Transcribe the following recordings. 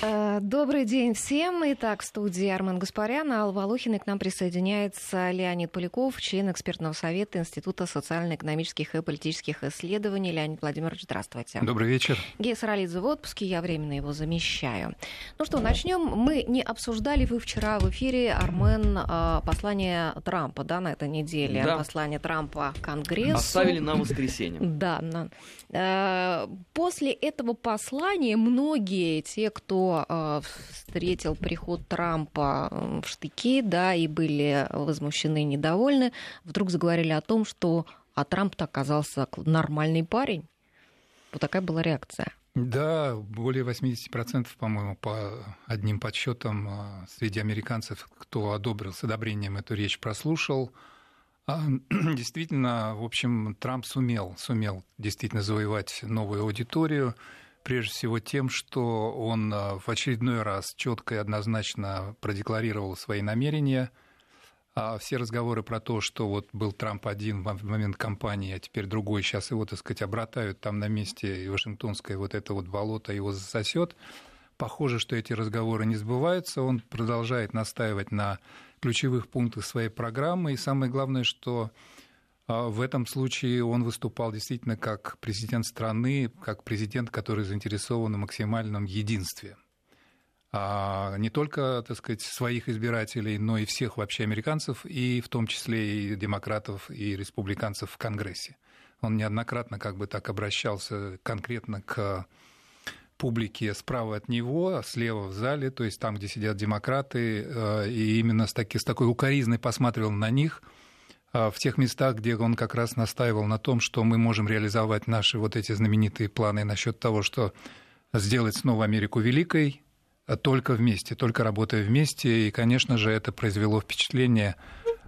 Э, добрый день всем. Итак, в студии Армен Гаспарян, Алла Волохина. И к нам присоединяется Леонид Поляков, член экспертного совета Института социально-экономических и политических исследований. Леонид Владимирович, здравствуйте. Добрый вечер. Гея Саралидзе в отпуске, я временно его замещаю. Ну что, начнем. Мы не обсуждали, вы вчера в эфире, Армен, э, послание Трампа, да, на этой неделе. Да. Послание Трампа Конгрессу. Оставили на воскресенье. Да. Э, после этого послания многие, те, кто э, встретил приход Трампа в штыки, да, и были возмущены недовольны, вдруг заговорили о том, что а Трамп-то оказался нормальный парень. Вот такая была реакция. Да, более 80%, по-моему, по одним подсчетам э, среди американцев, кто одобрил с одобрением эту речь, прослушал. А, действительно, в общем, Трамп сумел, сумел действительно завоевать новую аудиторию, прежде всего тем, что он э, в очередной раз четко и однозначно продекларировал свои намерения. А все разговоры про то, что вот был Трамп один в момент кампании, а теперь другой, сейчас его, так сказать, обратают там на месте, и Вашингтонское вот это вот болото его засосет. Похоже, что эти разговоры не сбываются. Он продолжает настаивать на ключевых пунктах своей программы. И самое главное, что в этом случае он выступал действительно как президент страны, как президент, который заинтересован в максимальном единстве. А не только, так сказать, своих избирателей, но и всех вообще американцев, и в том числе и демократов, и республиканцев в Конгрессе. Он неоднократно как бы так обращался конкретно к публике справа от него, слева в зале, то есть там, где сидят демократы, э, и именно с, таки, с такой укоризной посматривал на них, в тех местах, где он как раз настаивал на том, что мы можем реализовать наши вот эти знаменитые планы насчет того, что сделать снова Америку великой, э, только вместе, только работая вместе. И, конечно же, это произвело впечатление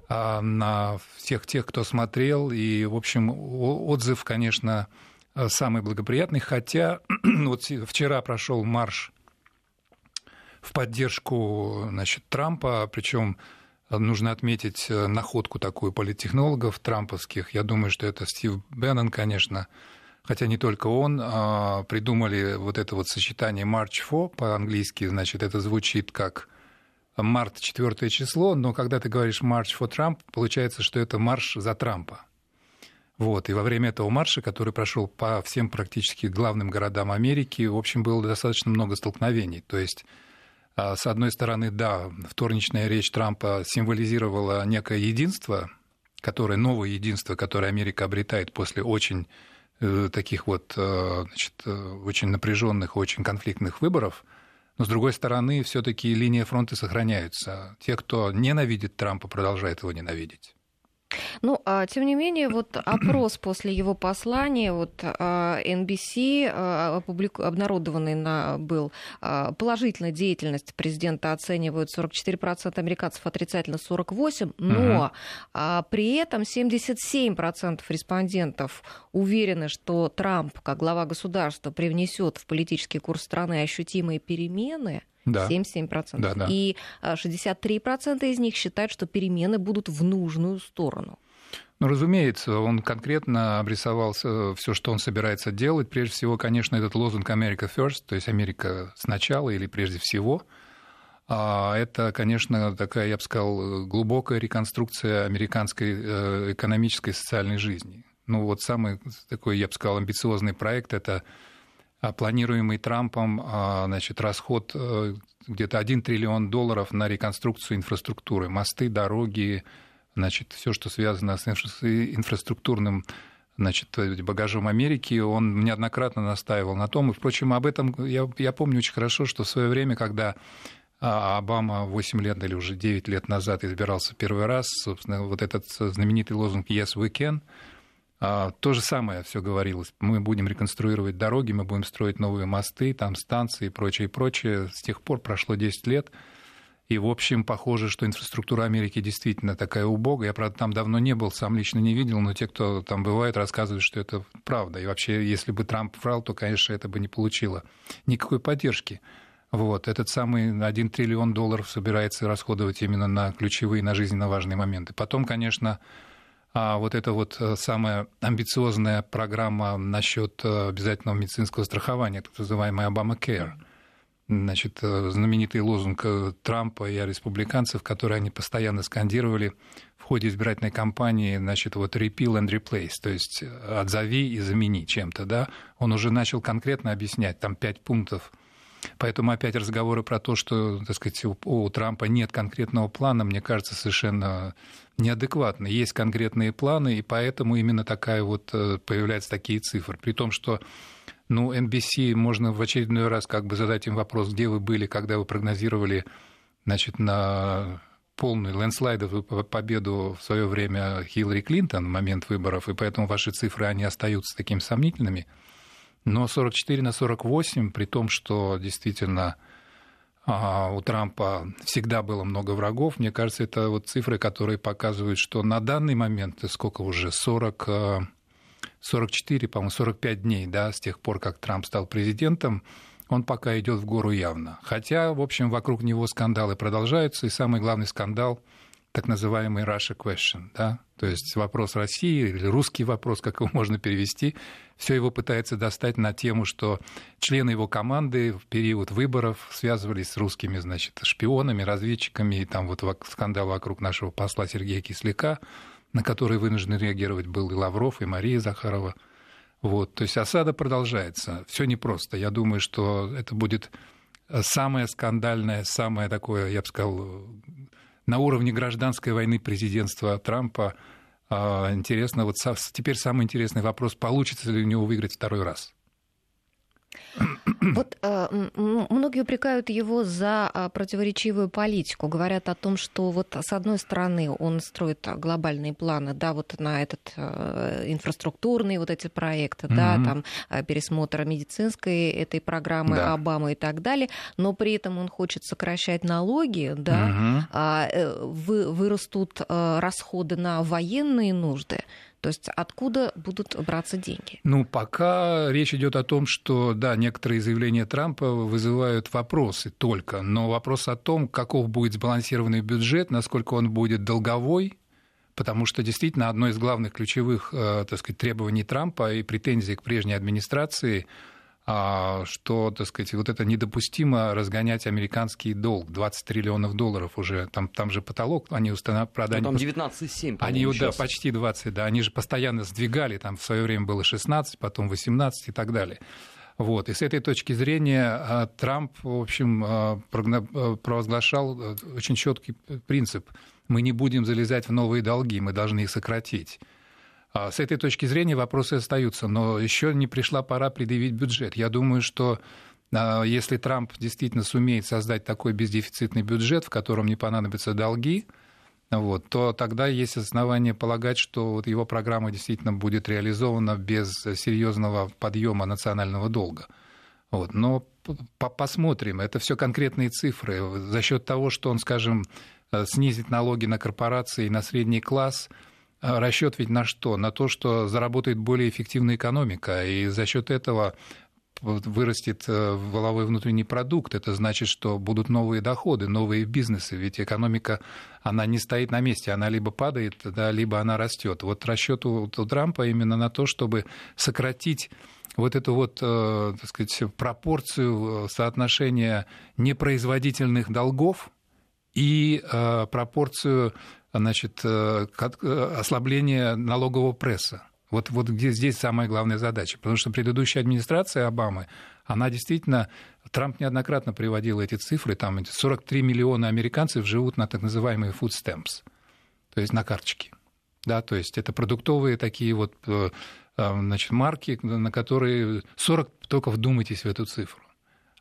на всех тех, кто смотрел. И, в общем, отзыв, конечно, самый благоприятный, хотя вот вчера прошел марш в поддержку значит, Трампа, причем нужно отметить э, находку такую политтехнологов трамповских. Я думаю, что это Стив Беннон, конечно, хотя не только он, а придумали вот это вот сочетание March for по-английски, значит, это звучит как март, четвертое число, но когда ты говоришь March for Trump, получается, что это марш за Трампа. Вот. И во время этого марша, который прошел по всем практически главным городам Америки, в общем, было достаточно много столкновений. То есть с одной стороны, да, вторничная речь Трампа символизировала некое единство, которое, новое единство, которое Америка обретает после очень э, таких вот э, значит, э, очень напряженных, очень конфликтных выборов. Но, с другой стороны, все-таки линия фронта сохраняется. Те, кто ненавидит Трампа, продолжают его ненавидеть. Ну, а, тем не менее, вот опрос после его послания, вот NBC а, опублику... обнародованный на, был, а, положительная деятельность президента оценивают 44% американцев, отрицательно 48%, но угу. а, при этом 77% респондентов уверены, что Трамп, как глава государства, привнесет в политический курс страны ощутимые перемены, да. 77%. Да, да. И 63% а, из них считают, что перемены будут в нужную сторону. Ну, разумеется, он конкретно обрисовал все, что он собирается делать. Прежде всего, конечно, этот лозунг «America First», то есть «Америка сначала» или «прежде всего». А это, конечно, такая, я бы сказал, глубокая реконструкция американской э, экономической и социальной жизни. Ну, вот самый такой, я бы сказал, амбициозный проект – это а планируемый Трампом а, значит, расход э, где-то 1 триллион долларов на реконструкцию инфраструктуры, мосты, дороги, значит, все, что связано с инфраструктурным значит, багажом Америки, он неоднократно настаивал на том. И, впрочем, об этом я, я помню очень хорошо, что в свое время, когда а, Обама 8 лет или уже 9 лет назад избирался первый раз, собственно, вот этот знаменитый лозунг «Yes, we can», а, то же самое все говорилось. Мы будем реконструировать дороги, мы будем строить новые мосты, там станции и прочее, и прочее. С тех пор прошло 10 лет. И, в общем, похоже, что инфраструктура Америки действительно такая убогая. Я, правда, там давно не был, сам лично не видел, но те, кто там бывает, рассказывают, что это правда. И вообще, если бы Трамп врал, то, конечно, это бы не получило никакой поддержки. Вот. Этот самый 1 триллион долларов собирается расходовать именно на ключевые, на жизненно важные моменты. Потом, конечно, а вот эта вот э, самая амбициозная программа насчет э, обязательного медицинского страхования, так называемая Obamacare. Значит, знаменитый лозунг Трампа и республиканцев, который они постоянно скандировали в ходе избирательной кампании, значит, вот repeal and replace, то есть отзови и замени чем-то, да, он уже начал конкретно объяснять, там пять пунктов Поэтому опять разговоры про то, что так сказать, у, у Трампа нет конкретного плана, мне кажется, совершенно неадекватно. Есть конкретные планы, и поэтому именно такая вот э, появляются такие цифры. При том, что ну, NBC можно в очередной раз как бы задать им вопрос, где вы были, когда вы прогнозировали значит, на полную лендслайдовую победу в свое время Хиллари Клинтон в момент выборов, и поэтому ваши цифры, они остаются такими сомнительными – но 44 на 48, при том, что действительно а, у Трампа всегда было много врагов, мне кажется, это вот цифры, которые показывают, что на данный момент, сколько уже, 40, 44, а, по-моему, 45 дней, да, с тех пор, как Трамп стал президентом, он пока идет в гору явно. Хотя, в общем, вокруг него скандалы продолжаются, и самый главный скандал – так называемый Russia question, да, то есть вопрос России или русский вопрос, как его можно перевести, все его пытается достать на тему, что члены его команды в период выборов связывались с русскими, значит, шпионами, разведчиками, и там вот скандал вокруг нашего посла Сергея Кисляка, на который вынужден реагировать был и Лавров, и Мария Захарова. Вот, то есть осада продолжается. Все непросто. Я думаю, что это будет самое скандальное, самое такое, я бы сказал, на уровне гражданской войны президентства Трампа. А, интересно, вот теперь самый интересный вопрос, получится ли у него выиграть второй раз. Вот э, многие упрекают его за э, противоречивую политику. Говорят о том, что вот с одной стороны он строит глобальные планы, да, вот на этот э, инфраструктурные вот эти проекты, mm-hmm. да, там пересмотр медицинской этой программы да. Обамы и так далее, но при этом он хочет сокращать налоги, да, mm-hmm. вы, вырастут расходы на военные нужды. То есть откуда будут браться деньги? Ну, пока речь идет о том, что, да, некоторые заявления Трампа вызывают вопросы только, но вопрос о том, каков будет сбалансированный бюджет, насколько он будет долговой, потому что действительно одно из главных ключевых, э, так сказать, требований Трампа и претензий к прежней администрации – что, так сказать, вот это недопустимо разгонять американский долг. 20 триллионов долларов уже, там, там же потолок, они устанавливали... Ну, там 19,7, Они, сейчас. да, почти 20, да, они же постоянно сдвигали, там в свое время было 16, потом 18 и так далее. Вот. И с этой точки зрения а, Трамп, в общем, а, провозглашал очень четкий принцип. Мы не будем залезать в новые долги, мы должны их сократить. А с этой точки зрения вопросы остаются, но еще не пришла пора предъявить бюджет. Я думаю, что а, если Трамп действительно сумеет создать такой бездефицитный бюджет, в котором не понадобятся долги, вот, то тогда есть основания полагать, что вот его программа действительно будет реализована без серьезного подъема национального долга. Вот, но посмотрим, это все конкретные цифры. За счет того, что он, скажем, э, снизит налоги на корпорации и на средний класс – расчет ведь на что? На то, что заработает более эффективная экономика, и за счет этого вырастет э, воловой внутренний продукт, это значит, что будут новые доходы, новые бизнесы, ведь экономика, она не стоит на месте, она либо падает, да, либо она растет. Вот расчет у, у Трампа именно на то, чтобы сократить вот эту вот, э, так сказать, пропорцию э, соотношения непроизводительных долгов и пропорцию значит, э, э, ослабление налогового пресса. Вот, вот где здесь самая главная задача. Потому что предыдущая администрация Обамы, она действительно, Трамп неоднократно приводил эти цифры, там 43 миллиона американцев живут на так называемые food stamps, то есть на карточке. Да, то есть это продуктовые такие вот э, значит, марки, на которые 40, только вдумайтесь в эту цифру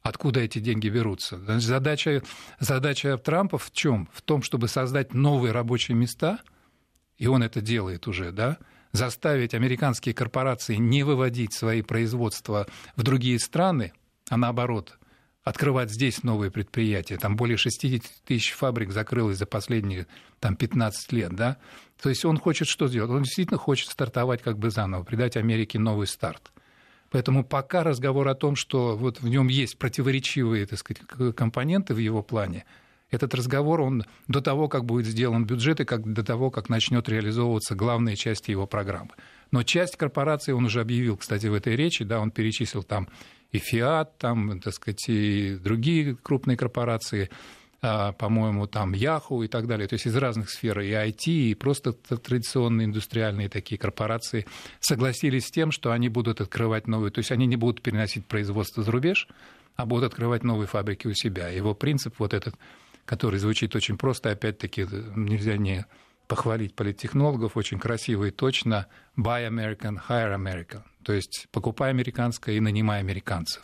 откуда эти деньги берутся. Задача, задача Трампа в чем? В том, чтобы создать новые рабочие места, и он это делает уже, да, заставить американские корпорации не выводить свои производства в другие страны, а наоборот, открывать здесь новые предприятия. Там более 60 тысяч фабрик закрылось за последние там, 15 лет. Да? То есть он хочет что сделать? Он действительно хочет стартовать как бы заново, придать Америке новый старт. Поэтому пока разговор о том, что вот в нем есть противоречивые так сказать, компоненты в его плане, Этот разговор, он до того, как будет сделан бюджет и как, до того, как начнет реализовываться главная часть его программы. Но часть корпорации он уже объявил, кстати, в этой речи, да, он перечислил там и Fiat, там, так сказать, и другие крупные корпорации, по-моему, там Yahoo и так далее, то есть из разных сфер, и IT, и просто традиционные индустриальные такие корпорации согласились с тем, что они будут открывать новые, то есть они не будут переносить производство за рубеж, а будут открывать новые фабрики у себя. Его принцип вот этот, который звучит очень просто, опять-таки нельзя не похвалить политтехнологов, очень красиво и точно «buy American, hire American», то есть покупай американское и нанимай американцев.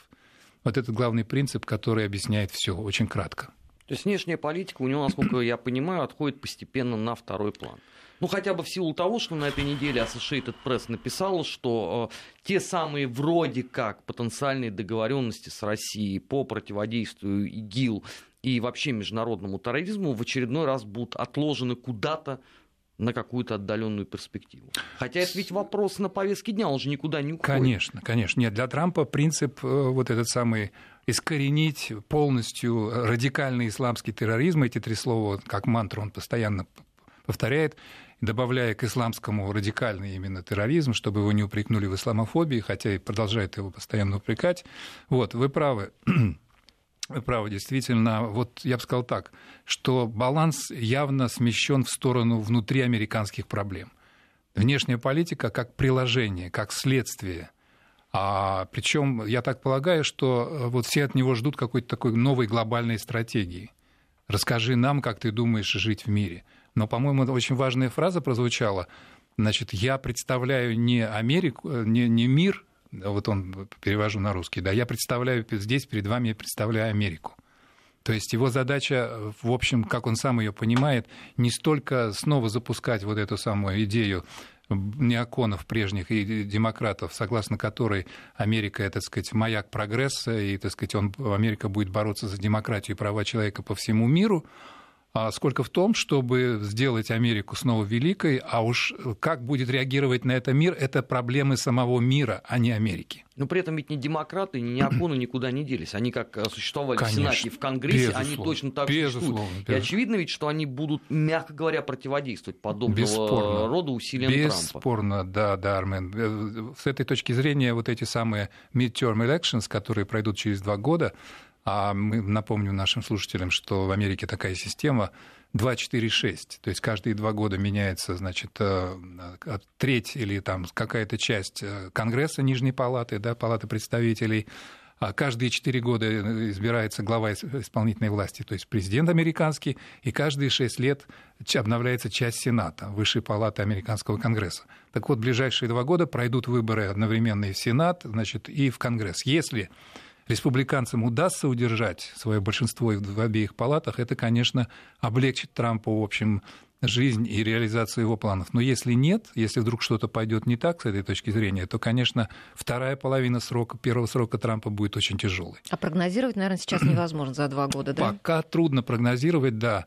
Вот этот главный принцип, который объясняет все очень кратко. То есть внешняя политика у него, насколько я понимаю, отходит постепенно на второй план. Ну, хотя бы в силу того, что на этой неделе Associated Press написала, что э, те самые вроде как потенциальные договоренности с Россией по противодействию ИГИЛ и вообще международному терроризму в очередной раз будут отложены куда-то на какую-то отдаленную перспективу. Хотя это ведь вопрос на повестке дня, он же никуда не уходит. Конечно, конечно. Нет, для Трампа принцип э, вот этот самый искоренить полностью радикальный исламский терроризм, эти три слова, как мантру он постоянно повторяет, добавляя к исламскому радикальный именно терроризм, чтобы его не упрекнули в исламофобии, хотя и продолжает его постоянно упрекать. Вот, вы правы. Вы правы, действительно. Вот я бы сказал так, что баланс явно смещен в сторону внутриамериканских проблем. Внешняя политика как приложение, как следствие. А, причем я так полагаю, что э, вот все от него ждут какой-то такой новой глобальной стратегии. Расскажи нам, как ты думаешь жить в мире. Но, по-моему, очень важная фраза прозвучала. Значит, я представляю не Америку, э, не, не мир, вот он перевожу на русский, да, я представляю здесь перед вами, я представляю Америку. То есть его задача, в общем, как он сам ее понимает, не столько снова запускать вот эту самую идею неоконов прежних и демократов, согласно которой Америка, это, так сказать, маяк прогресса, и, так сказать, он, Америка будет бороться за демократию и права человека по всему миру, сколько в том, чтобы сделать Америку снова великой, а уж как будет реагировать на это мир, это проблемы самого мира, а не Америки. Но при этом ведь ни демократы, ни неоконы никуда не делись. Они как э, существовали Конечно, в Сенате в Конгрессе, безусловно, они точно так же существуют. Безусловно. И очевидно ведь, что они будут, мягко говоря, противодействовать подобного Бесспорно. рода усилиям Бесспорно, Трампа. Бесспорно, да, да, Армен. Э, с этой точки зрения вот эти самые midterm elections, которые пройдут через два года, а мы напомним нашим слушателям, что в Америке такая система 2-4-6. То есть каждые два года меняется, значит, э, треть или там какая-то часть э, Конгресса Нижней Палаты, да, Палаты представителей. А каждые четыре года э, избирается глава исполнительной власти, то есть президент американский, и каждые шесть лет обновляется часть Сената, Высшей палаты американского Конгресса. Так вот, ближайшие два года пройдут выборы одновременно и в Сенат, значит, и в Конгресс. Если республиканцам удастся удержать свое большинство в обеих палатах, это, конечно, облегчит Трампу, в общем, жизнь и реализацию его планов. Но если нет, если вдруг что-то пойдет не так с этой точки зрения, то, конечно, вторая половина срока, первого срока Трампа будет очень тяжелой. А прогнозировать, наверное, сейчас невозможно за два года, да? Пока трудно прогнозировать, да.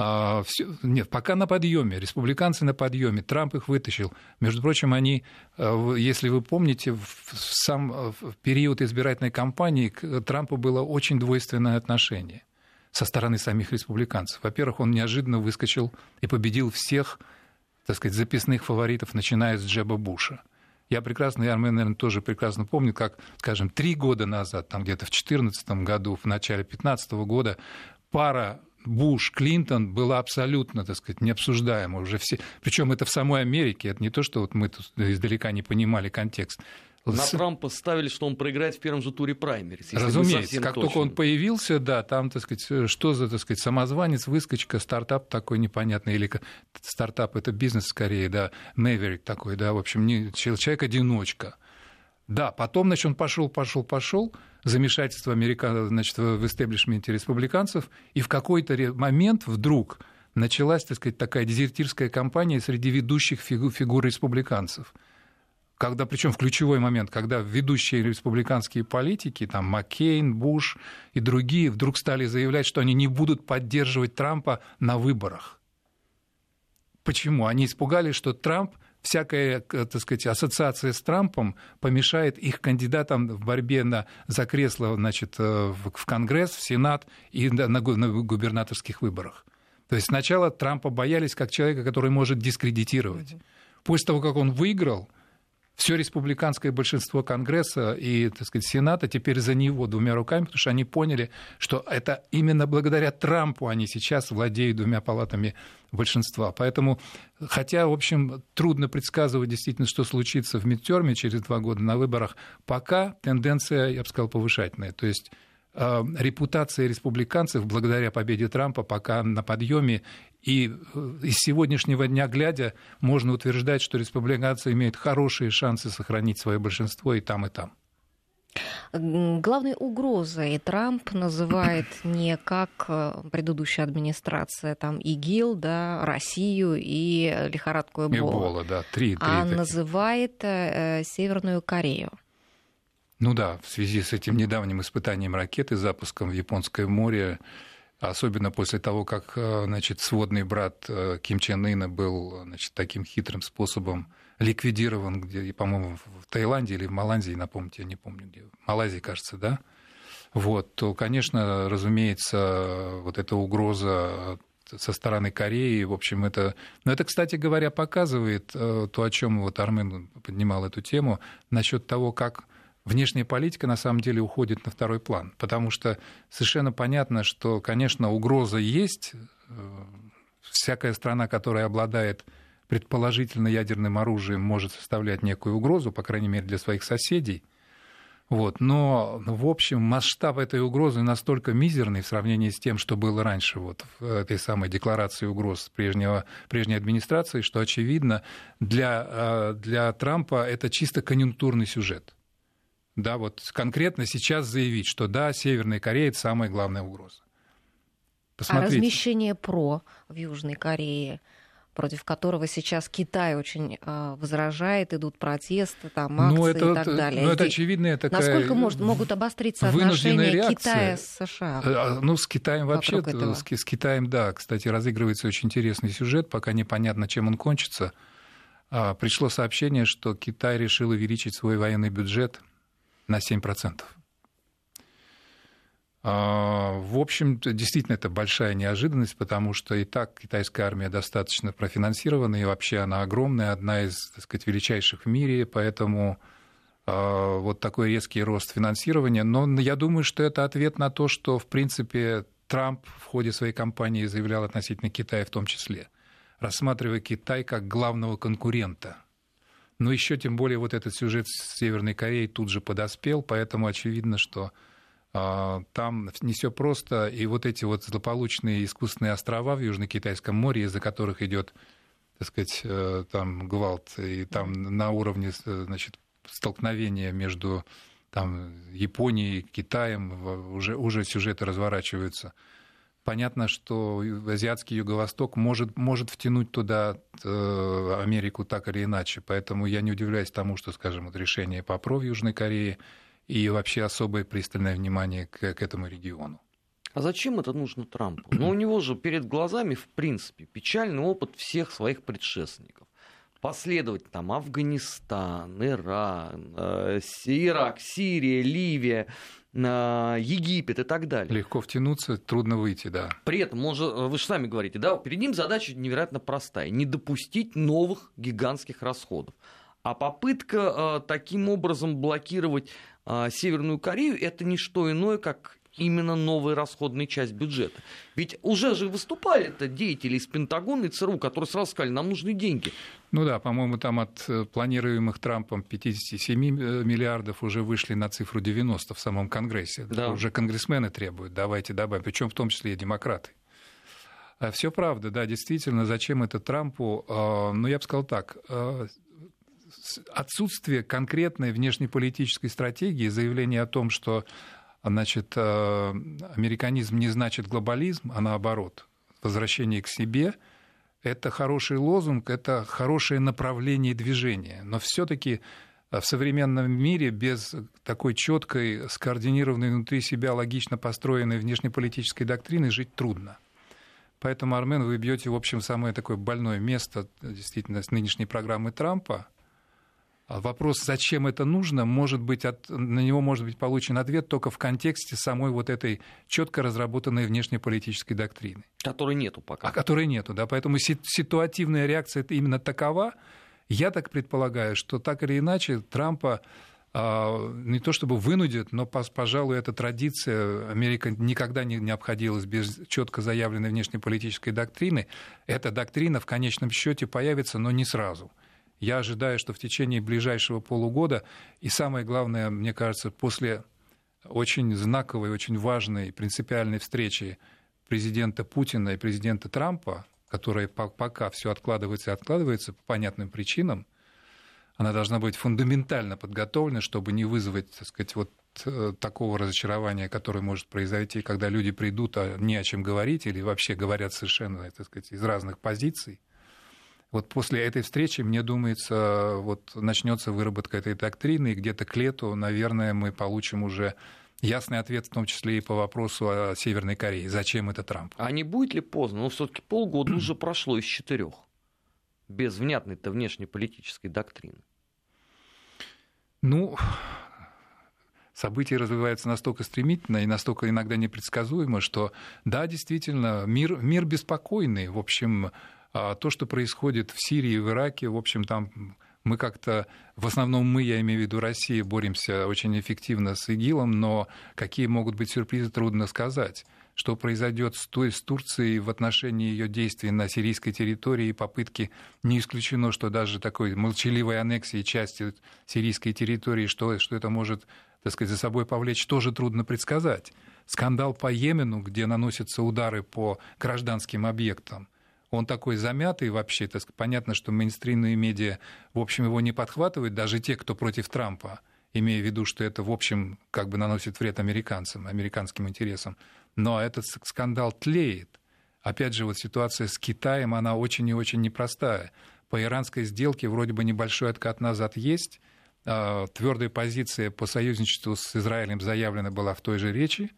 А, все, нет, пока на подъеме, республиканцы на подъеме, Трамп их вытащил. Между прочим, они, э, если вы помните, в сам э, в период избирательной кампании к Трампу было очень двойственное отношение со стороны самих республиканцев. Во-первых, он неожиданно выскочил и победил всех, так сказать, записных фаворитов, начиная с Джеба Буша. Я прекрасно, и наверное, тоже прекрасно помню, как, скажем, три года назад, там где-то в 2014 году, в начале 2015 года, пара Буш, Клинтон было абсолютно, так сказать, необсуждаемо уже все. Причем это в самой Америке, это не то, что вот мы тут издалека не понимали контекст. На Трампа ставили, что он проиграет в первом же туре праймерис. Разумеется, как точно. только он появился, да, там, так сказать, что за, так сказать, самозванец, выскочка, стартап такой непонятный, или стартап это бизнес скорее, да, Мэверик такой, да, в общем, не, человек-одиночка. Да, потом, значит, он пошел, пошел, пошел, замешательство американ... значит, в истеблишменте республиканцев, и в какой-то момент вдруг началась, так сказать, такая дезертирская кампания среди ведущих фигур, фигур республиканцев. Когда, причем в ключевой момент, когда ведущие республиканские политики, там Маккейн, Буш и другие, вдруг стали заявлять, что они не будут поддерживать Трампа на выборах. Почему? Они испугались, что Трамп всякая, так сказать, ассоциация с Трампом помешает их кандидатам в борьбе на, за кресло значит, в, в Конгресс, в Сенат и на, на губернаторских выборах. То есть сначала Трампа боялись как человека, который может дискредитировать. После того, как он выиграл, все республиканское большинство Конгресса и, так сказать, Сената теперь за него двумя руками, потому что они поняли, что это именно благодаря Трампу они сейчас владеют двумя палатами большинства. Поэтому, хотя, в общем, трудно предсказывать действительно, что случится в midterm через два года на выборах, пока тенденция, я бы сказал, повышательная. То есть репутация республиканцев благодаря победе Трампа пока на подъеме. И э, из сегодняшнего дня глядя, можно утверждать, что республиканцы имеют хорошие шансы сохранить свое большинство и там, и там. Главной угрозой Трамп называет не как э, предыдущая администрация, там, ИГИЛ, да, Россию и лихорадку Эбола. Эбола, да, три, три а таких. называет э, Северную Корею. Ну да, в связи с этим недавним испытанием ракеты, запуском в Японское море, особенно после того, как э, значит, сводный брат э, Ким Чен Ына был значит, таким хитрым способом ликвидирован, где, по-моему, в Таиланде или в Малайзии, напомните, я не помню где, в Малайзии, кажется, да, вот, то, конечно, разумеется, вот эта угроза со стороны Кореи, в общем, это... Но это, кстати говоря, показывает э, то, о чем вот Армен поднимал эту тему, насчет того, как внешняя политика на самом деле уходит на второй план, потому что совершенно понятно, что, конечно, угроза есть. Э, всякая страна, которая обладает предположительно ядерным оружием, может составлять некую угрозу, по крайней мере, для своих соседей. Вот. Но, в общем, масштаб этой угрозы настолько мизерный в сравнении с тем, что было раньше вот, в этой самой декларации угроз прежнего, прежней администрации, что, очевидно, для, э, для Трампа это чисто конъюнктурный сюжет да, вот конкретно сейчас заявить, что да, Северная Корея – это самая главная угроза. Посмотрите. А размещение ПРО в Южной Корее – против которого сейчас Китай очень э, возражает, идут протесты, там, ну, акции ну, это, и так далее. Ну, это очевидная такая Насколько может, могут обостриться отношения реакция. Китая с США? Э, а, ну, с Китаем вообще, с, с Китаем, да. Кстати, разыгрывается очень интересный сюжет, пока непонятно, чем он кончится. А, пришло сообщение, что Китай решил увеличить свой военный бюджет на 7%. А, в общем, действительно, это большая неожиданность, потому что и так китайская армия достаточно профинансирована, и вообще она огромная, одна из, так сказать, величайших в мире, поэтому а, вот такой резкий рост финансирования. Но я думаю, что это ответ на то, что, в принципе, Трамп в ходе своей кампании заявлял относительно Китая в том числе, рассматривая Китай как главного конкурента – но еще тем более вот этот сюжет с Северной Кореей тут же подоспел, поэтому очевидно, что а, там не все просто, и вот эти вот злополучные искусственные острова в Южно-Китайском море, из-за которых идет, так сказать, э, там гвалт, и там на уровне, значит, столкновения между там, Японией, Китаем, уже, уже сюжеты разворачиваются – Понятно, что азиатский юго-восток может, может втянуть туда э, Америку так или иначе. Поэтому я не удивляюсь тому, что, скажем, вот решение по ПРО в Южной Корее и вообще особое пристальное внимание к, к этому региону. А зачем это нужно Трампу? Ну, у него же перед глазами, в принципе, печальный опыт всех своих предшественников. Последовать там Афганистан, Иран, э, Ирак, Сирия, Ливия, Египет и так далее. Легко втянуться, трудно выйти, да. При этом, он же, вы же сами говорите, да, перед ним задача невероятно простая. Не допустить новых гигантских расходов. А попытка э, таким образом блокировать э, Северную Корею это не что иное, как именно новая расходная часть бюджета. Ведь уже же выступали это деятели из Пентагона и ЦРУ, которые сразу сказали, нам нужны деньги. Ну да, по-моему, там от э, планируемых Трампом 57 э, миллиардов уже вышли на цифру 90 в самом Конгрессе. Да. Уже конгрессмены требуют, давайте добавим, причем в том числе и демократы. А Все правда, да, действительно, зачем это Трампу? А, ну, я бы сказал так, а, отсутствие конкретной внешнеполитической стратегии, заявление о том, что значит, э, американизм не значит глобализм, а наоборот, возвращение к себе – это хороший лозунг, это хорошее направление движения. Но все-таки в современном мире без такой четкой, скоординированной внутри себя, логично построенной внешнеполитической доктрины жить трудно. Поэтому, Армен, вы бьете, в общем, самое такое больное место действительно с нынешней программы Трампа. А вопрос, зачем это нужно, может быть, от, на него может быть получен ответ только в контексте самой вот этой четко разработанной внешнеполитической доктрины. Которой нету пока. А которой нету, да. Поэтому ситуативная реакция именно такова. Я так предполагаю, что так или иначе Трампа а, не то чтобы вынудит, но, пожалуй, эта традиция, Америка никогда не обходилась без четко заявленной внешнеполитической доктрины. Эта доктрина в конечном счете появится, но не сразу. Я ожидаю, что в течение ближайшего полугода, и самое главное, мне кажется, после очень знаковой, очень важной принципиальной встречи президента Путина и президента Трампа, которая пока все откладывается и откладывается по понятным причинам, она должна быть фундаментально подготовлена, чтобы не вызвать, так сказать, вот э, такого разочарования, которое может произойти, когда люди придут, а не о чем говорить, или вообще говорят совершенно, так сказать, из разных позиций. Вот после этой встречи, мне думается, вот начнется выработка этой доктрины, и где-то к лету, наверное, мы получим уже ясный ответ, в том числе и по вопросу о Северной Корее. Зачем это Трамп? А не будет ли поздно? Ну, все-таки полгода уже прошло из четырех без внятной-то внешнеполитической доктрины. Ну, события развиваются настолько стремительно и настолько иногда непредсказуемо, что да, действительно, мир, мир беспокойный. В общем, а, то, что происходит в Сирии в Ираке, в общем, там мы как-то, в основном мы, я имею в виду Россия, боремся очень эффективно с ИГИЛом, но какие могут быть сюрпризы, трудно сказать что произойдет с, той, с Турцией в отношении ее действий на сирийской территории и попытки, не исключено, что даже такой молчаливой аннексии части сирийской территории, что, что это может так сказать, за собой повлечь, тоже трудно предсказать. Скандал по Йемену, где наносятся удары по гражданским объектам, он такой замятый вообще, так понятно, что мейнстримные медиа, в общем, его не подхватывают, даже те, кто против Трампа, имея в виду, что это, в общем, как бы наносит вред американцам, американским интересам. Но этот скандал тлеет. Опять же, вот ситуация с Китаем, она очень и очень непростая. По иранской сделке вроде бы небольшой откат назад есть. А, Твердая позиция по союзничеству с Израилем заявлена была в той же речи.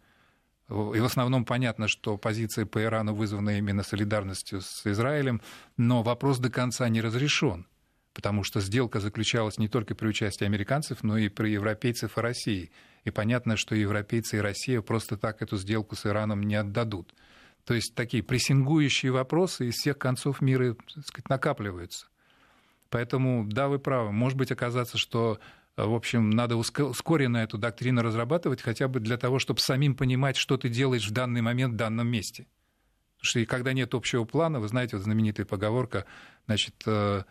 И в основном понятно, что позиция по Ирану вызвана именно солидарностью с Израилем, но вопрос до конца не разрешен, потому что сделка заключалась не только при участии американцев, но и при европейцев и России. И понятно, что европейцы и Россия просто так эту сделку с Ираном не отдадут. То есть такие прессингующие вопросы из всех концов мира так сказать, накапливаются. Поэтому, да, вы правы, может быть оказаться, что в общем, надо ускоренно эту доктрину разрабатывать, хотя бы для того, чтобы самим понимать, что ты делаешь в данный момент в данном месте. Потому что и когда нет общего плана, вы знаете, вот знаменитая поговорка, значит, э,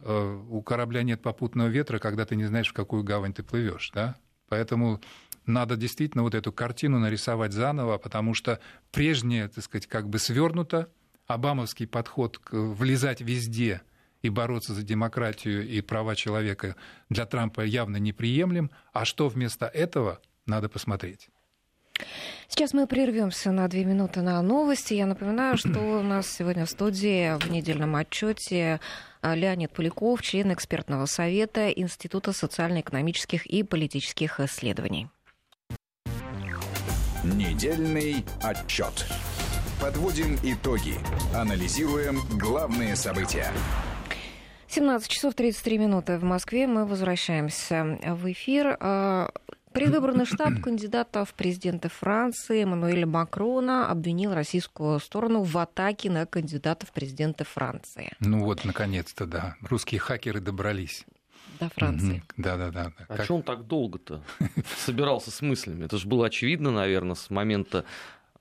э, у корабля нет попутного ветра, когда ты не знаешь, в какую гавань ты плывешь, да? Поэтому надо действительно вот эту картину нарисовать заново, потому что прежнее, так сказать, как бы свернуто, обамовский подход к влезать везде и бороться за демократию и права человека для Трампа явно неприемлем, а что вместо этого, надо посмотреть. Сейчас мы прервемся на две минуты на новости. Я напоминаю, что у нас сегодня в студии в недельном отчете а, Леонид Поляков, член экспертного совета Института социально-экономических и политических исследований. Недельный отчет. Подводим итоги. Анализируем главные события. 17 часов 33 минуты в Москве. Мы возвращаемся в эфир. А, Предвыборный штаб кандидата в президенты Франции Эммануэля Макрона обвинил российскую сторону в атаке на кандидата в президенты Франции. Ну вот, наконец-то, да. Русские хакеры добрались. До Франции. Да, да, да. А как... что он так долго-то собирался с мыслями? Это же было очевидно, наверное, с момента,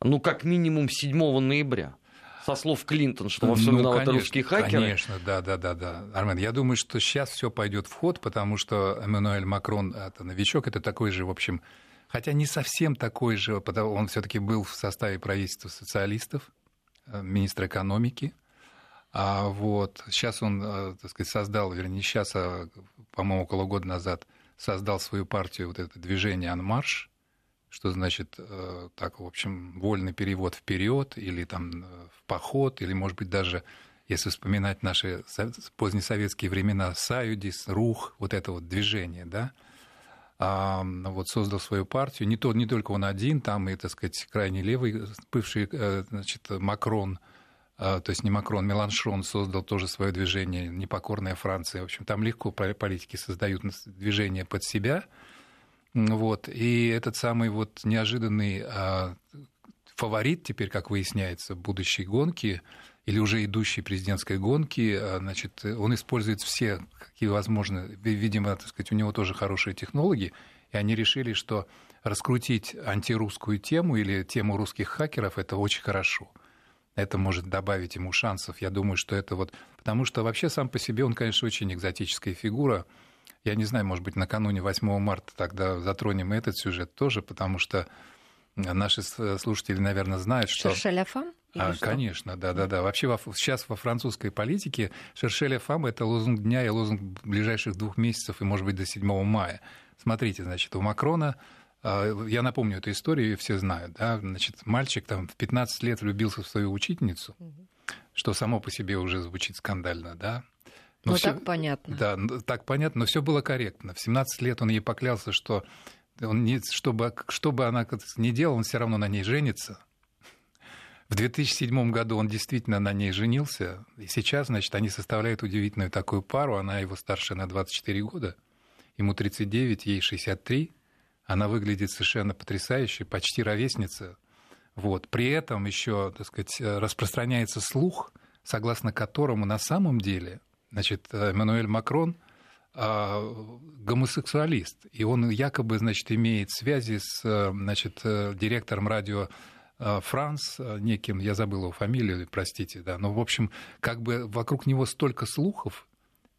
ну, как минимум 7 ноября со слов Клинтон, что во всем ну, виноваты конечно, русские хакеры. Конечно, да, да, да, да. Армен, я думаю, что сейчас все пойдет в ход, потому что Эммануэль Макрон это новичок, это такой же, в общем, хотя не совсем такой же, потому он все-таки был в составе правительства социалистов, э, министр экономики. А вот сейчас он, э, так сказать, создал, вернее, сейчас, а, по-моему, около года назад создал свою партию, вот это движение «Анмарш», что значит э, так, в общем, вольный перевод вперед или там э, в поход, или, может быть, даже, если вспоминать наши позднесоветские времена, Саюдис, Рух, вот это вот движение, да, а, вот создал свою партию. Не, то, не только он один, там и, так сказать, крайне левый, бывший, э, значит, Макрон, то есть не Макрон, Меланшон создал тоже свое движение «Непокорная Франция». В общем, там легко политики создают движение под себя. Вот. И этот самый вот неожиданный фаворит теперь, как выясняется, будущей гонки или уже идущей президентской гонки, а, значит, он использует все, какие возможны, видимо, так сказать, у него тоже хорошие технологии, и они решили, что раскрутить антирусскую тему или тему русских хакеров – это очень хорошо. Это может добавить ему шансов. Я думаю, что это вот... Потому что вообще сам по себе он, конечно, очень экзотическая фигура. Я не знаю, может быть, накануне 8 марта тогда затронем этот сюжет тоже, потому что Наши слушатели, наверное, знают, что... Шершеля фам? А, конечно, да, да, да. Вообще во, сейчас во французской политике Шершеля фам это лозунг дня и лозунг ближайших двух месяцев и, может быть, до 7 мая. Смотрите, значит, у Макрона а, я напомню эту историю, все знают. Да? Значит, мальчик там в 15 лет влюбился в свою учительницу, что само по себе уже звучит скандально, да? Но ну, всё, так понятно. Да, так понятно, но все было корректно. В 17 лет он ей поклялся, что он не, чтобы, что бы она не делала, он все равно на ней женится. В 2007 году он действительно на ней женился, и сейчас, значит, они составляют удивительную такую пару. Она его старше на 24 года, ему 39, ей 63. Она выглядит совершенно потрясающе, почти ровесница. Вот. При этом еще, так сказать, распространяется слух, согласно которому на самом деле, значит, Эммануэль Макрон – а, гомосексуалист, и он якобы, значит, имеет связи с, значит, директором радио а, Франс, неким, я забыл его фамилию, простите, да, но, в общем, как бы вокруг него столько слухов,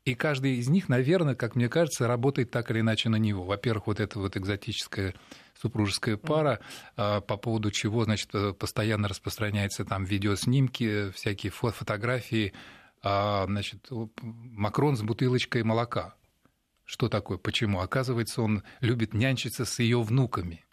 и каждый из них, наверное, как мне кажется, работает так или иначе на него. Во-первых, вот эта вот экзотическая супружеская пара, mm. по поводу чего, значит, постоянно распространяются там видеоснимки, всякие фотографии, значит, Макрон с бутылочкой молока. Что такое? Почему? Оказывается, он любит нянчиться с ее внуками.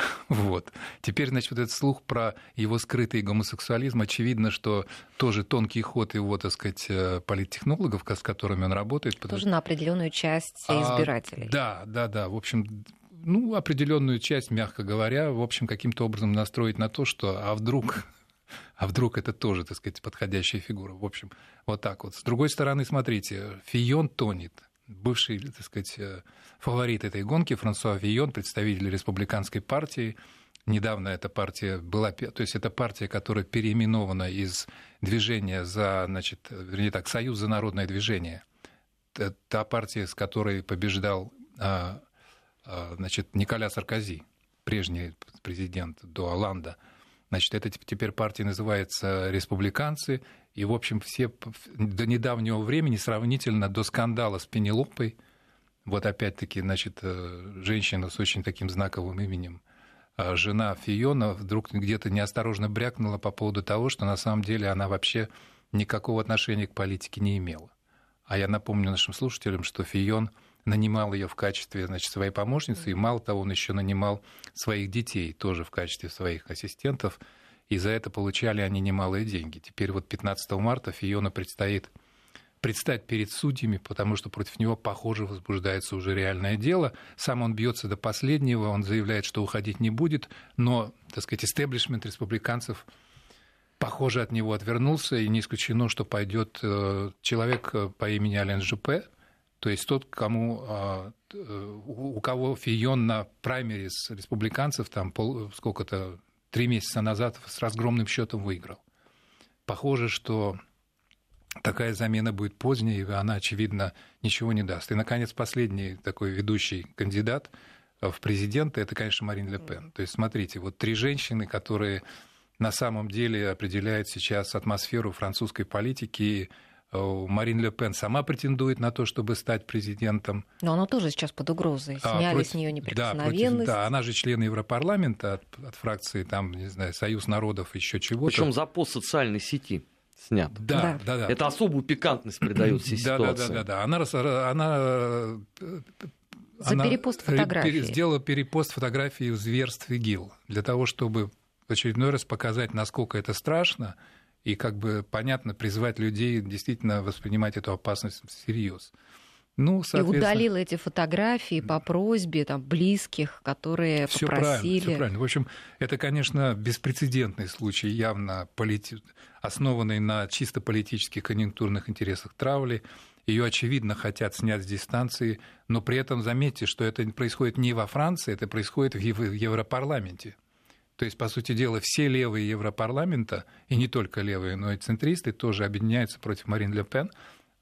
Вот. Теперь, значит, вот этот слух про его скрытый гомосексуализм, очевидно, что тоже тонкий ход его, так сказать, э, политтехнологов, с которыми он работает. Тоже на определенную часть а, избирателей. А, да, да, да. В общем, ну, определенную часть, мягко говоря, в общем, каким-то образом настроить на то, что а вдруг а вдруг это тоже, так сказать, подходящая фигура. В общем, вот так вот. С другой стороны, смотрите, Фион тонет бывший, так сказать, э, фаворит этой гонки Франсуа Вийон, представитель республиканской партии. Недавно эта партия была, то есть это партия, которая переименована из движения за, значит, вернее так, Союз за народное движение. Та партия, с которой побеждал а, а, значит, Николя Саркози, прежний президент до Оланда. Значит, это теперь партия называется «Республиканцы», и, в общем, все до недавнего времени, сравнительно до скандала с Пенелопой, вот опять-таки, значит, э, женщина с очень таким знаковым именем, а жена Фиона вдруг где-то неосторожно брякнула по поводу того, что на самом деле она вообще никакого отношения к политике не имела. А я напомню нашим слушателям, что Фион нанимал ее в качестве значит, своей помощницы, и мало того, он еще нанимал своих детей тоже в качестве своих ассистентов – и за это получали они немалые деньги. Теперь вот 15 марта Фиона предстоит предстать перед судьями, потому что против него, похоже, возбуждается уже реальное дело. Сам он бьется до последнего, он заявляет, что уходить не будет, но, так сказать, истеблишмент республиканцев похоже, от него отвернулся, и не исключено, что пойдет э, человек э, по имени Ален Жупе, то есть тот, кому, а, э, у кого Фион на праймерис республиканцев, там сколько-то три месяца назад с разгромным счетом выиграл. Похоже, что такая замена будет поздней, и она, очевидно, ничего не даст. И, наконец, последний такой ведущий кандидат в президенты, это, конечно, Марин Ле Пен. То есть, смотрите, вот три женщины, которые на самом деле определяют сейчас атмосферу французской политики, Э, Марин Ле Пен сама претендует на то, чтобы стать президентом. Но она тоже сейчас под угрозой. А, Сняли а, против, с нее неприкосновенность. Да, против, да, она же член Европарламента от, от фракции, там, не знаю, Союз народов, еще чего-то. Причем за пост социальной сети снят. Да, да, да. да. Это особую пикантность придает всей ситуации. Да, да, да, да. Она, она, э, за она перепост фотографии. сделала перепост фотографии зверств ИГИЛ для того, чтобы в очередной раз показать, насколько это страшно, и как бы понятно призвать людей действительно воспринимать эту опасность всерьез. Ну. И удалил эти фотографии по просьбе там, близких, которые всё попросили. Правильно, все правильно. В общем, это, конечно, беспрецедентный случай, явно полити... основанный на чисто политических конъюнктурных интересах травли. Ее, очевидно, хотят снять с дистанции, но при этом заметьте, что это происходит не во Франции, это происходит в Европарламенте. То есть, по сути дела, все левые Европарламента, и не только левые, но и центристы, тоже объединяются против Марин Ле Пен.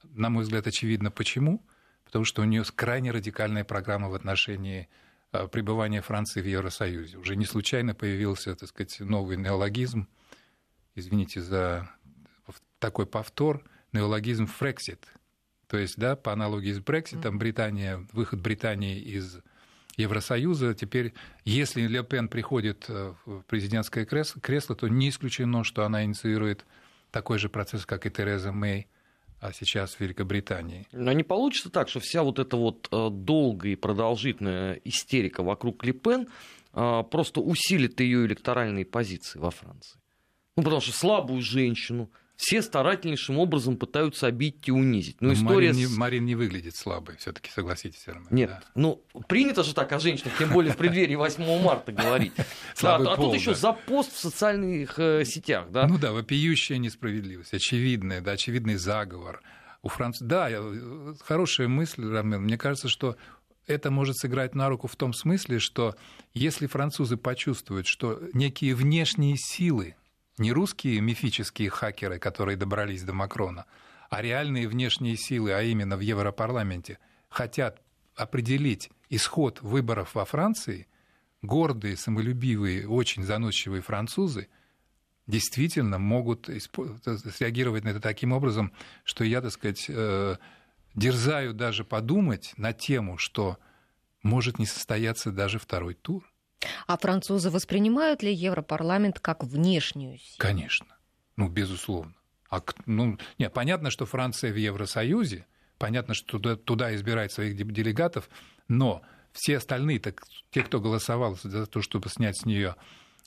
На мой взгляд, очевидно, почему потому что у нее крайне радикальная программа в отношении э, пребывания Франции в Евросоюзе. Уже не случайно появился, так сказать, новый неологизм, извините за такой повтор, неологизм «фрексит». То есть, да, по аналогии с Брекситом, Британия, выход Британии из Евросоюза. Теперь, если Ле Пен приходит э, в президентское кресло, то не исключено, что она инициирует такой же процесс, как и Тереза Мэй – а сейчас в Великобритании. Но не получится так, что вся вот эта вот э, долгая и продолжительная истерика вокруг Лепен э, просто усилит ее электоральные позиции во Франции. Ну, потому что слабую женщину, все старательнейшим образом пытаются обидеть и унизить. Но, Но история Марин, не, Марин не выглядит слабой, все-таки согласитесь, Армен. Нет, да. ну принято же так о женщинах, тем более в преддверии 8 марта говорить. Да, а тут еще за пост в социальных э, сетях, да? Ну да, вопиющая несправедливость, очевидная, да, очевидный заговор. У Франции, да, хорошая мысль, Рамен. Мне кажется, что это может сыграть на руку в том смысле, что если французы почувствуют, что некие внешние силы не русские мифические хакеры, которые добрались до Макрона, а реальные внешние силы, а именно в Европарламенте, хотят определить исход выборов во Франции, гордые, самолюбивые, очень заносчивые французы действительно могут среагировать на это таким образом, что я, так сказать, э, дерзаю даже подумать на тему, что может не состояться даже второй тур. А французы воспринимают ли Европарламент как внешнюю силу? Конечно. Ну, безусловно. А, ну, нет, понятно, что Франция в Евросоюзе, понятно, что туда, туда избирает своих делегатов, но все остальные, так, те, кто голосовал за то, чтобы снять с нее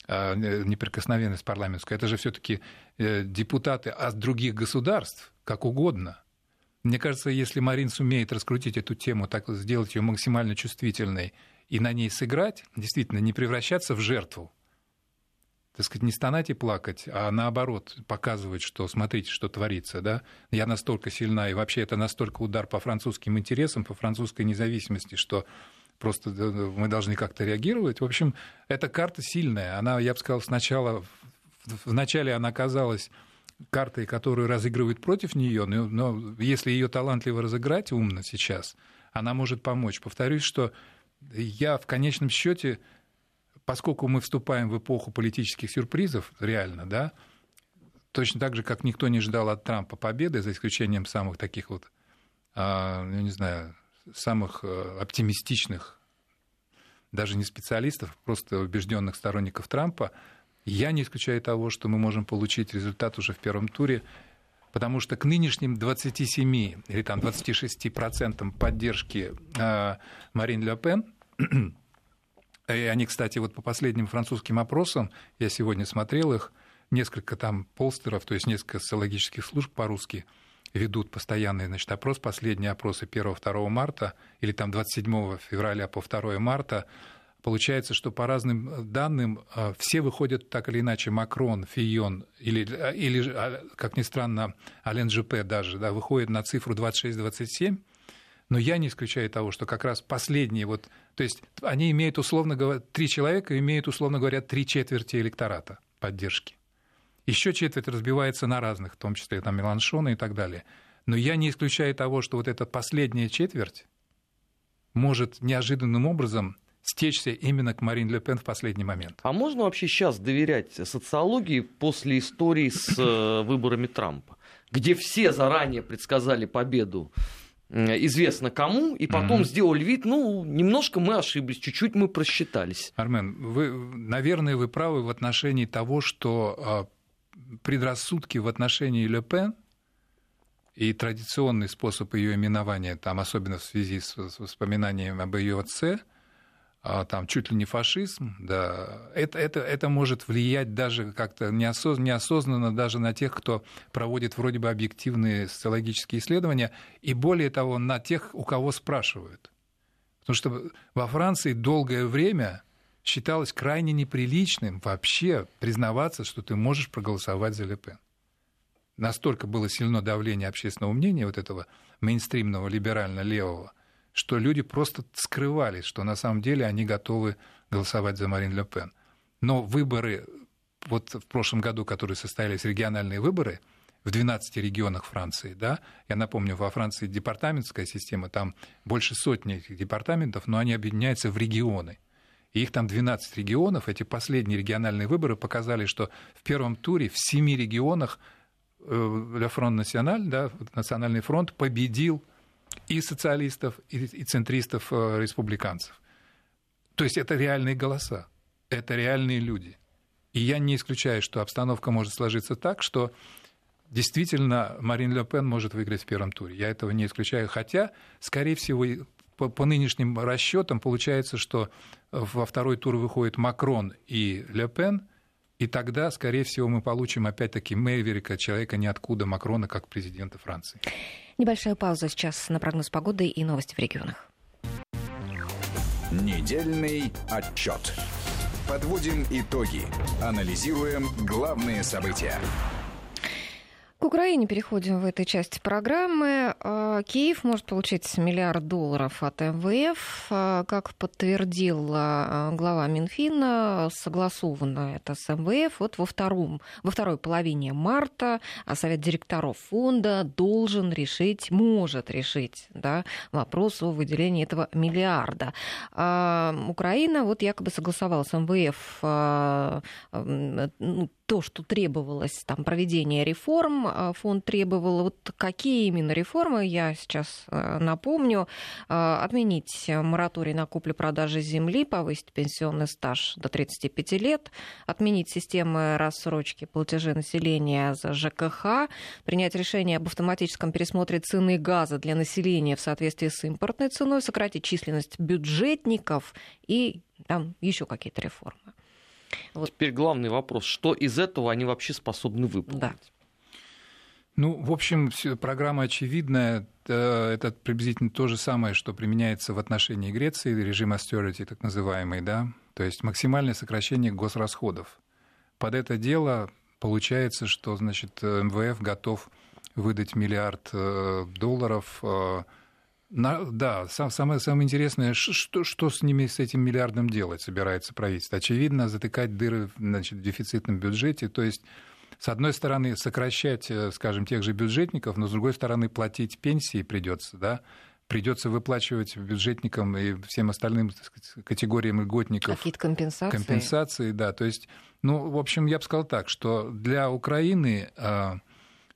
а, неприкосновенность парламентскую, это же все-таки э, депутаты от других государств, как угодно. Мне кажется, если Марин сумеет раскрутить эту тему, так сделать ее максимально чувствительной, и на ней сыграть, действительно, не превращаться в жертву, так сказать, не стонать и плакать, а наоборот показывать, что смотрите, что творится, да, я настолько сильна, и вообще это настолько удар по французским интересам, по французской независимости, что просто мы должны как-то реагировать. В общем, эта карта сильная, она, я бы сказал, сначала, вначале она казалась картой, которую разыгрывают против нее, но, но если ее талантливо разыграть умно сейчас, она может помочь. Повторюсь, что я в конечном счете, поскольку мы вступаем в эпоху политических сюрпризов, реально, да, точно так же, как никто не ждал от Трампа победы, за исключением самых таких вот, а, я не знаю, самых э, оптимистичных, даже не специалистов, просто убежденных сторонников Трампа, я не исключаю того, что мы можем получить результат уже в первом туре, потому что к нынешним 27 или там 26 процентам поддержки э, Марин Ле Пен, и они, кстати, вот по последним французским опросам, я сегодня смотрел их, несколько там полстеров, то есть несколько социологических служб по-русски ведут постоянный значит, опрос, последние опросы 1-2 марта или там 27 февраля по 2 марта, Получается, что по разным э, данным э, все выходят так или иначе, Макрон, Фион или, э, или а, как ни странно, Ален Жп даже, да, выходит на цифру 26-27, но я не исключаю того, что как раз последние, вот, то есть они имеют, условно говоря, три человека имеют, условно говоря, три четверти электората поддержки. Еще четверть разбивается на разных, в том числе там Меланшона и так далее. Но я не исключаю того, что вот эта последняя четверть может неожиданным образом стечься именно к Марин Ле Пен в последний момент. А можно вообще сейчас доверять социологии после истории с э, выборами Трампа, где все заранее предсказали победу известно кому, и потом mm-hmm. сделали вид, ну, немножко мы ошиблись, чуть-чуть мы просчитались. Армен, вы, наверное, вы правы в отношении того, что а, предрассудки в отношении Ле Пен и традиционный способ ее именования, там, особенно в связи с, воспоминанием об ее отце, там чуть ли не фашизм, да, это, это, это может влиять даже как-то неосознанно, неосознанно даже на тех, кто проводит вроде бы объективные социологические исследования, и более того, на тех, у кого спрашивают. Потому что во Франции долгое время считалось крайне неприличным вообще признаваться, что ты можешь проголосовать за Лепен. Настолько было сильно давление общественного мнения вот этого мейнстримного либерально-левого – что люди просто скрывались, что на самом деле они готовы голосовать за Марин Ле Пен. Но выборы, вот в прошлом году, которые состоялись региональные выборы, в 12 регионах Франции, да, я напомню, во Франции департаментская система, там больше сотни этих департаментов, но они объединяются в регионы. И их там 12 регионов. Эти последние региональные выборы показали, что в первом туре в семи регионах Ле Фронт Националь, да, Национальный фронт победил и социалистов, и, и центристов, э, республиканцев. То есть это реальные голоса, это реальные люди. И я не исключаю, что обстановка может сложиться так, что действительно Марин Ле Пен может выиграть в первом туре. Я этого не исключаю. Хотя, скорее всего, по, по нынешним расчетам получается, что во второй тур выходит Макрон и Ле Пен, и тогда, скорее всего, мы получим опять-таки Мэйверика, человека ниоткуда, Макрона, как президента Франции. Небольшая пауза сейчас на прогноз погоды и новости в регионах. Недельный отчет. Подводим итоги. Анализируем главные события. К Украине переходим в этой части программы. А, Киев может получить миллиард долларов от МВФ. А, как подтвердил а, глава Минфина, согласовано это с МВФ. Вот во, втором, во второй половине марта Совет директоров фонда должен решить, может решить да, вопрос о выделении этого миллиарда. Украина вот якобы согласовала с МВФ ну, то, что требовалось, там, проведение реформ, а, фонд требовал, вот какие именно реформы, я сейчас а, напомню, а, отменить мораторий на куплю-продажи земли, повысить пенсионный стаж до 35 лет, отменить системы рассрочки платежей населения за ЖКХ, принять решение об автоматическом пересмотре цены газа для населения в соответствии с импортной ценой, сократить численность бюджетников и там еще какие-то реформы. Вот. Теперь главный вопрос, что из этого они вообще способны выполнить? Да. Ну, в общем, программа очевидная. Это приблизительно то же самое, что применяется в отношении Греции, режим austerity так называемый, да, то есть максимальное сокращение госрасходов. Под это дело получается, что, значит, МВФ готов выдать миллиард э, долларов э, на, да, сам, самое, самое интересное, что, что с ними, с этим миллиардом делать собирается правительство? Очевидно, затыкать дыры значит, в дефицитном бюджете, то есть с одной стороны, сокращать, э, скажем, тех же бюджетников, но с другой стороны, платить пенсии придется, да, придется выплачивать бюджетникам и всем остальным сказать, категориям льготников. Какие-то компенсации. Компенсации, да. То есть, ну, в общем, я бы сказал так, что для Украины а,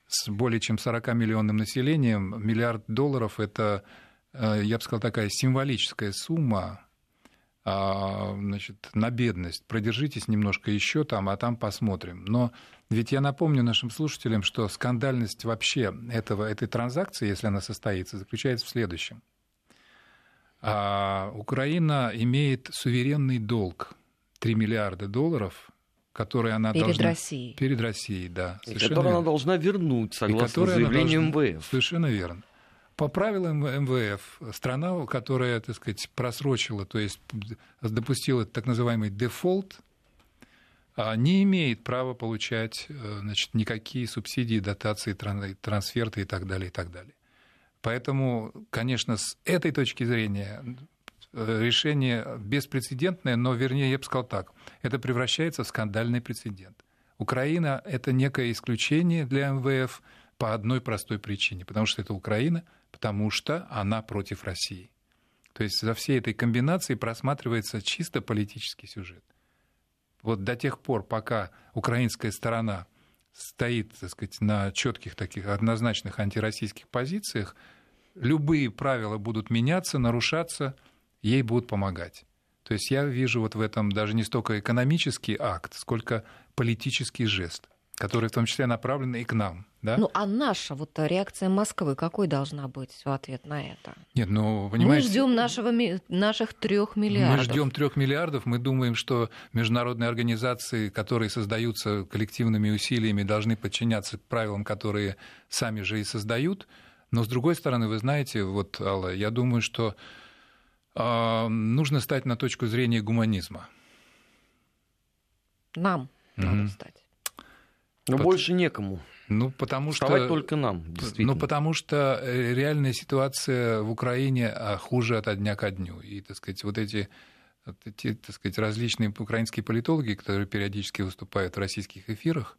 с более чем 40 миллионным населением миллиард долларов – это Э, я бы сказал, такая символическая сумма значит, на бедность. Продержитесь немножко еще там, а там посмотрим. Но ведь я напомню нашим слушателям, что скандальность вообще этого, этой транзакции, если она состоится, заключается в следующем. А Украина имеет суверенный долг 3 миллиарда долларов, который она перед должна... Россией. Перед Россией, да. И который верно. она должна вернуть, согласно заявлению МВФ. Совершенно верно. По правилам МВФ, страна, которая, так сказать, просрочила, то есть допустила так называемый дефолт, а, не имеет права получать э, значит, никакие субсидии, дотации, трансферты и так далее, и так далее. Поэтому, конечно, с этой точки зрения э, решение беспрецедентное, но, вернее, я бы сказал так, это превращается в скандальный прецедент. Украина – это некое исключение для МВФ по одной простой причине, потому что это Украина – потому что она против России. То есть за всей этой комбинацией просматривается чисто политический сюжет. Вот до тех пор, пока украинская сторона стоит, так сказать, на четких таких однозначных антироссийских позициях, любые правила будут меняться, нарушаться, ей будут помогать. То есть я вижу вот в этом даже не столько экономический акт, сколько политический жест. которые в том числе направлены и к нам. Да? Ну, а наша вот реакция Москвы какой должна быть в ответ на это? Нет, ну, понимаете... Мы ждем нашего, наших трех миллиардов. Мы ждем трех миллиардов. Мы думаем, что международные организации, которые создаются коллективными усилиями, должны подчиняться правилам, которые сами же и создают. Но, с другой стороны, вы знаете, вот, Алла, я думаю, что э, нужно стать на точку зрения гуманизма. Нам mm-hmm. надо стать. Но Под... больше некому. Ну, потому Вставать что... только нам, действительно. Ну, потому что э, реальная ситуация в Украине а, хуже от дня ко дню. И, так сказать, вот эти, вот эти так сказать, различные украинские политологи, которые периодически выступают в российских эфирах,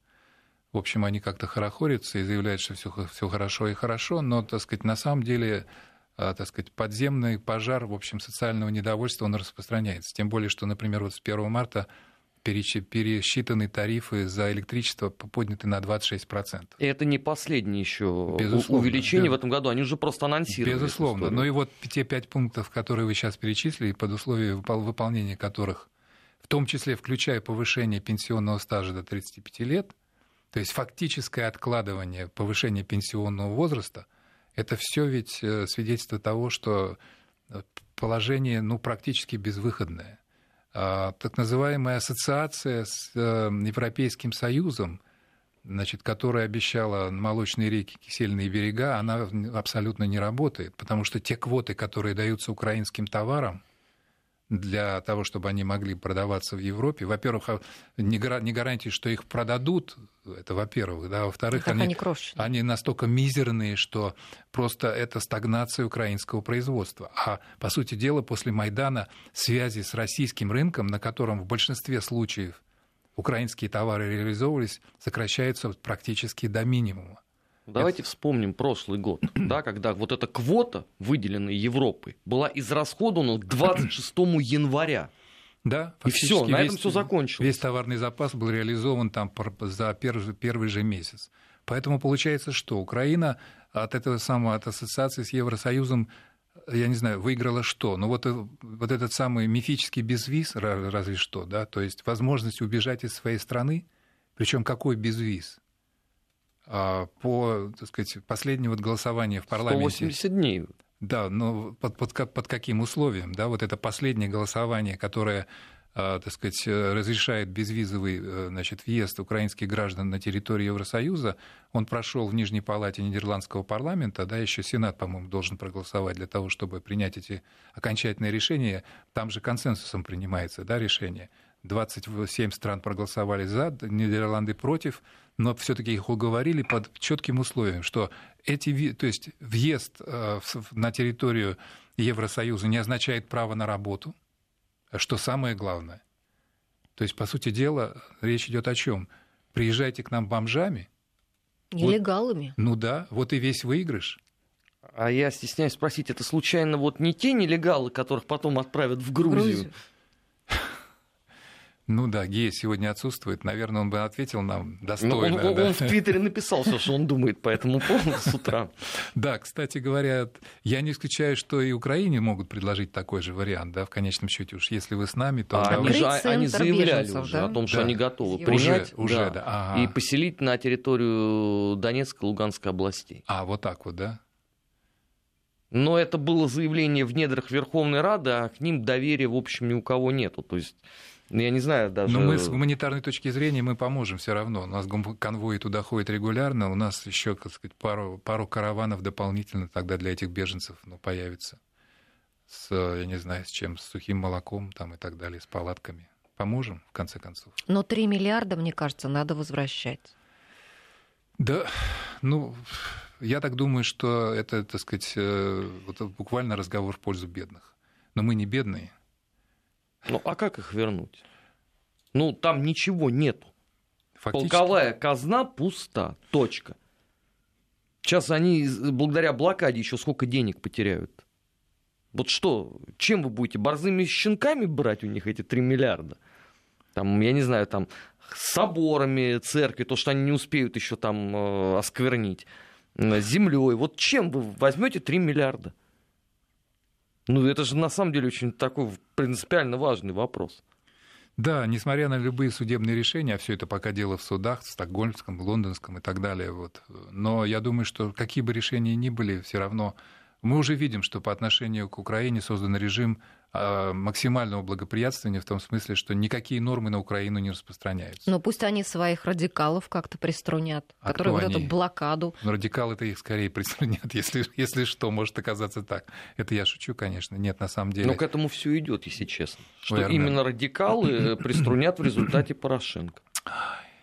в общем, они как-то хорохорятся и заявляют, что все, все хорошо и хорошо, но, так сказать, на самом деле а, так сказать, подземный пожар, в общем, социального недовольства, он распространяется. Тем более, что, например, вот с 1 марта пересчитаны тарифы за электричество подняты на 26%. И это не последнее еще увеличение без... в этом году, они уже просто анонсировали. Безусловно. Ну и вот те пять пунктов, которые вы сейчас перечислили, под условием выполнения которых, в том числе включая повышение пенсионного стажа до 35 лет, то есть фактическое откладывание повышения пенсионного возраста, это все ведь э, свидетельство того, что э, положение ну, практически безвыходное. А, так называемая ассоциация с э, Европейским Союзом, значит, которая обещала молочные реки, кисельные берега, она абсолютно не работает, потому что те квоты, которые даются украинским товарам, для того, чтобы они могли продаваться в Европе. Во-первых, а, не гарантии, что их продадут, это во-первых, да, во-вторых, они, они, они настолько мизерные, что просто это стагнация украинского производства. А, по сути дела, после Майдана связи с российским рынком, на котором в большинстве случаев украинские товары реализовывались, сокращаются практически до минимума. Давайте Это... вспомним прошлый год, да, когда вот эта квота, выделенная Европой, была израсходована к 26 января. Да, и все, на этом все закончилось. Весь товарный запас был реализован там за первый, первый же месяц. Поэтому получается, что Украина от этого самого, от ассоциации с Евросоюзом, я не знаю, выиграла что? Ну вот, э, вот этот самый мифический безвиз, разве что, да, то есть возможность убежать из своей страны, причем какой безвиз? А, по, так сказать, последнего голосования в парламенте... 180 дней. Да, но под, под, под каким условием? Да, вот это последнее голосование, которое а, так сказать, разрешает безвизовый э, значит, въезд украинских граждан на территорию Евросоюза, он прошел в Нижней палате Нидерландского парламента, да, еще Сенат, по-моему, должен проголосовать для того, чтобы принять эти окончательные решения. Там же консенсусом принимается да, решение. 27 стран проголосовали за, Нидерланды против, но все-таки их уговорили под четким условием, что эти, то есть въезд э, на территорию Евросоюза не означает право на работу, что самое главное. То есть, по сути дела, речь идет о чем? Приезжайте к нам бомжами. Нелегалами. Вот, ну да, вот и весь выигрыш. А я стесняюсь спросить, это случайно вот не те нелегалы, которых потом отправят в Грузию? Грузию. Ну да, Гея сегодня отсутствует. Наверное, он бы ответил нам достойно. Ну, он, да. он в Твиттере написал все, что он думает по этому поводу с утра. Да, кстати говоря, я не исключаю, что и Украине могут предложить такой же вариант, да, в конечном счете. Уж если вы с нами, то... А они, же, они заявляли уже да? о том, что да. они готовы принять уже, уже, да, да. Ага. и поселить на территорию Донецкой и Луганской областей. А, вот так вот, да? Но это было заявление в недрах Верховной Рады, а к ним доверия, в общем, ни у кого нету. То есть ну, я не знаю даже... Но мы с гуманитарной точки зрения мы поможем все равно. У нас конвои туда ходят регулярно, у нас еще, так сказать, пару, пару караванов дополнительно тогда для этих беженцев ну, появится. С, я не знаю, с чем, с сухим молоком там и так далее, с палатками. Поможем, в конце концов. Но 3 миллиарда, мне кажется, надо возвращать. Да, ну, я так думаю, что это, так сказать, э, вот буквально разговор в пользу бедных. Но мы не бедные, ну а как их вернуть? Ну там ничего нету. Фактически... Полковая казна пуста. Точка. Сейчас они благодаря блокаде еще сколько денег потеряют. Вот что, чем вы будете? Борзыми щенками брать у них эти 3 миллиарда? Там, я не знаю, там, соборами церкви, то, что они не успеют еще там э, осквернить, землей. Вот чем вы возьмете 3 миллиарда? Ну, это же на самом деле очень такой принципиально важный вопрос. Да, несмотря на любые судебные решения, а все это пока дело в судах, в Стокгольмском, Лондонском и так далее. Вот. Но я думаю, что какие бы решения ни были, все равно мы уже видим, что по отношению к Украине создан режим а, максимального благоприятствования в том смысле, что никакие нормы на Украину не распространяются. Но пусть они своих радикалов как-то приструнят, а которые вот они? эту блокаду. Но радикалы-то их скорее приструнят, если, если что, может оказаться так. Это я шучу, конечно. Нет, на самом деле. Но к этому все идет, если честно. Что Наверное. именно радикалы э, приструнят в результате Порошенко.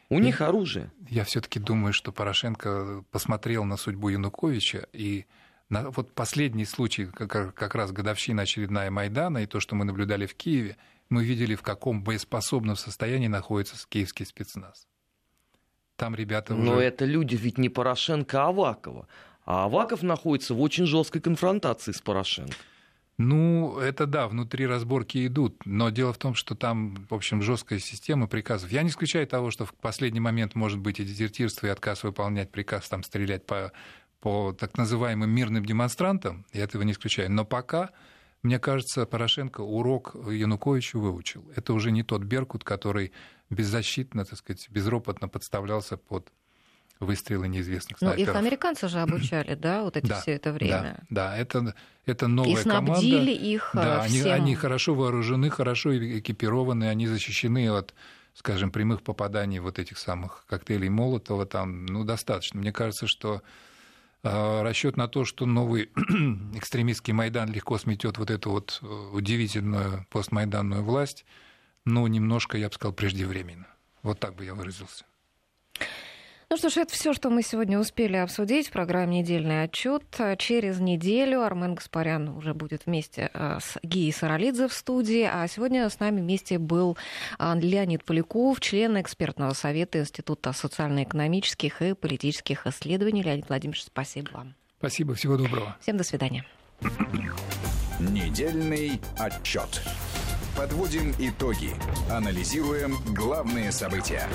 У них оружие. Я все-таки думаю, что Порошенко посмотрел на судьбу Януковича и вот последний случай, как, как раз годовщина очередная Майдана, и то, что мы наблюдали в Киеве, мы видели, в каком боеспособном состоянии находится киевский спецназ. Там ребята уже... Но это люди ведь не Порошенко, а Авакова. А Аваков находится в очень жесткой конфронтации с Порошенко. Ну, это да, внутри разборки идут, но дело в том, что там, в общем, жесткая система приказов. Я не исключаю того, что в последний момент может быть и дезертирство, и отказ выполнять приказ, там, стрелять по по так называемым мирным демонстрантам, я этого не исключаю, но пока, мне кажется, Порошенко урок Януковичу выучил. Это уже не тот Беркут, который беззащитно, так сказать, безропотно подставлялся под выстрелы неизвестных снайперов. Ну, их американцы же обучали, да, вот эти да, все это время. Да, да это, это новая И снабдили команда. их Да, всем... они, они хорошо вооружены, хорошо экипированы, они защищены от скажем, прямых попаданий вот этих самых коктейлей Молотова там, ну, достаточно. Мне кажется, что расчет на то, что новый экстремистский Майдан легко сметет вот эту вот э, удивительную постмайданную власть, ну, немножко, я бы сказал, преждевременно. Вот так бы я выразился. Ну что ж, это все, что мы сегодня успели обсудить в программе «Недельный отчет». Через неделю Армен Гаспарян уже будет вместе э, с Гией Саралидзе в студии, а сегодня с нами вместе был а, Леонид Поляков, член экспертного совета Института социально-экономических и политических исследований. Леонид Владимирович, спасибо вам. Спасибо, всего доброго. Всем до свидания. Недельный отчет. Подводим итоги. Анализируем главные события.